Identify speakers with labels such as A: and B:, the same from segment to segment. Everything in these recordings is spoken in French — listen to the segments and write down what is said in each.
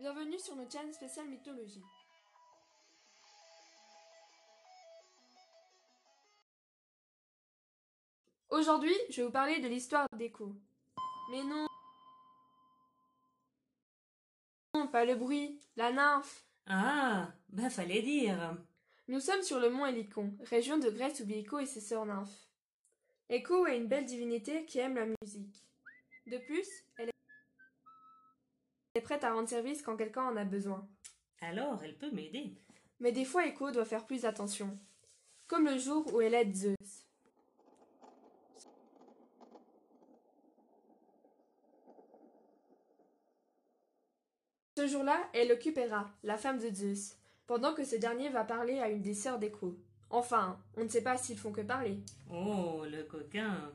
A: Bienvenue sur notre chaîne spéciale mythologie. Aujourd'hui, je vais vous parler de l'histoire d'Echo. Mais non, non, pas le bruit, la nymphe.
B: Ah, ben fallait dire.
A: Nous sommes sur le mont Hélicon, région de Grèce où Echo et ses sœurs nymphes. Echo est une belle divinité qui aime la musique. De plus, elle est prête à rendre service quand quelqu'un en a besoin.
B: Alors, elle peut m'aider.
A: Mais des fois, Echo doit faire plus attention. Comme le jour où elle aide Zeus. Ce jour-là, elle occupe Héra, la femme de Zeus, pendant que ce dernier va parler à une des sœurs d'Echo. Enfin, on ne sait pas s'ils font que parler.
B: Oh, le coquin.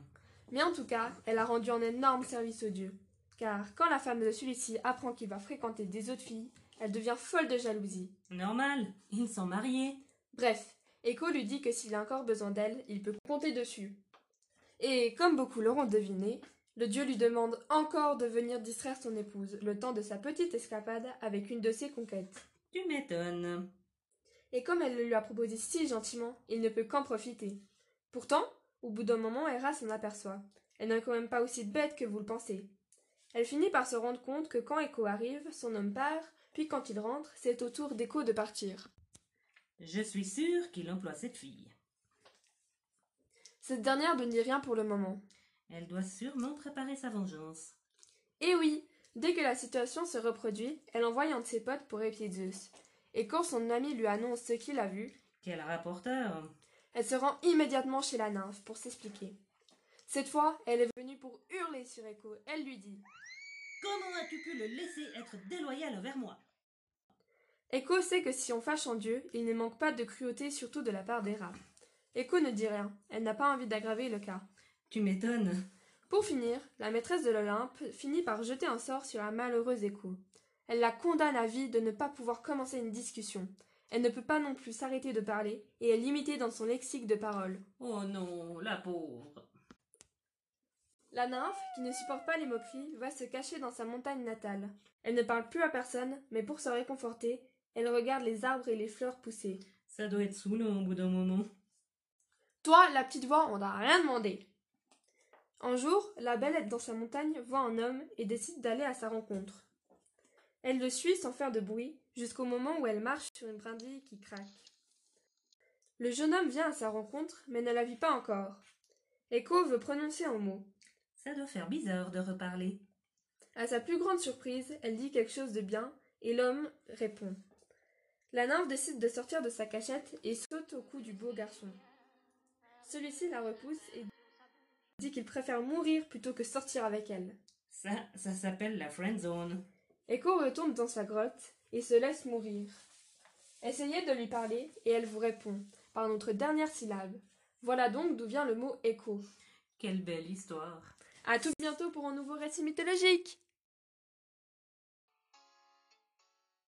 A: Mais en tout cas, elle a rendu un énorme service au dieu. Car quand la femme de celui-ci apprend qu'il va fréquenter des autres filles, elle devient folle de jalousie.
B: Normal, ils sont mariés.
A: Bref, Echo lui dit que s'il a encore besoin d'elle, il peut compter dessus. Et comme beaucoup l'auront deviné, le dieu lui demande encore de venir distraire son épouse le temps de sa petite escapade avec une de ses conquêtes.
B: Tu m'étonnes.
A: Et comme elle le lui a proposé si gentiment, il ne peut qu'en profiter. Pourtant, au bout d'un moment, Hera s'en aperçoit. Elle n'est quand même pas aussi bête que vous le pensez. Elle finit par se rendre compte que quand Echo arrive, son homme part, puis quand il rentre, c'est au tour d'Echo de partir.
B: Je suis sûre qu'il emploie cette fille.
A: Cette dernière ne dit rien pour le moment.
B: Elle doit sûrement préparer sa vengeance.
A: Et oui, dès que la situation se reproduit, elle envoie un de ses potes pour épier Zeus. Et quand son ami lui annonce ce qu'il a vu,
B: Quel rapporteur
A: elle se rend immédiatement chez la nymphe pour s'expliquer. Cette fois, elle est venue pour hurler sur Echo. Elle lui dit
B: Comment as-tu pu le laisser être déloyal envers moi?
A: Echo sait que si on fâche en Dieu, il ne manque pas de cruauté, surtout de la part d'Héra. Echo ne dit rien. Elle n'a pas envie d'aggraver le cas.
B: Tu m'étonnes.
A: Pour finir, la maîtresse de l'Olympe finit par jeter un sort sur la malheureuse Echo. Elle la condamne à vie de ne pas pouvoir commencer une discussion. Elle ne peut pas non plus s'arrêter de parler, et est limitée dans son lexique de paroles.
B: Oh non, la pauvre.
A: La nymphe, qui ne supporte pas les moqueries, va se cacher dans sa montagne natale. Elle ne parle plus à personne, mais pour se réconforter, elle regarde les arbres et les fleurs pousser.
B: Ça doit être saoulant au bout d'un moment.
A: Toi, la petite voix, on t'a rien demandé. Un jour, la belle dans sa montagne voit un homme et décide d'aller à sa rencontre. Elle le suit sans faire de bruit, jusqu'au moment où elle marche sur une brindille qui craque. Le jeune homme vient à sa rencontre, mais ne la vit pas encore. Echo veut prononcer un mot.
B: Ça doit faire bizarre de reparler.
A: À sa plus grande surprise, elle dit quelque chose de bien, et l'homme répond. La nymphe décide de sortir de sa cachette et saute au cou du beau garçon. Celui-ci la repousse et dit qu'il préfère mourir plutôt que sortir avec elle.
B: Ça, ça s'appelle la friend zone.
A: Echo retombe dans sa grotte et se laisse mourir. Essayez de lui parler et elle vous répond par notre dernière syllabe. Voilà donc d'où vient le mot écho.
B: Quelle belle histoire.
A: À tout bientôt pour un nouveau récit mythologique.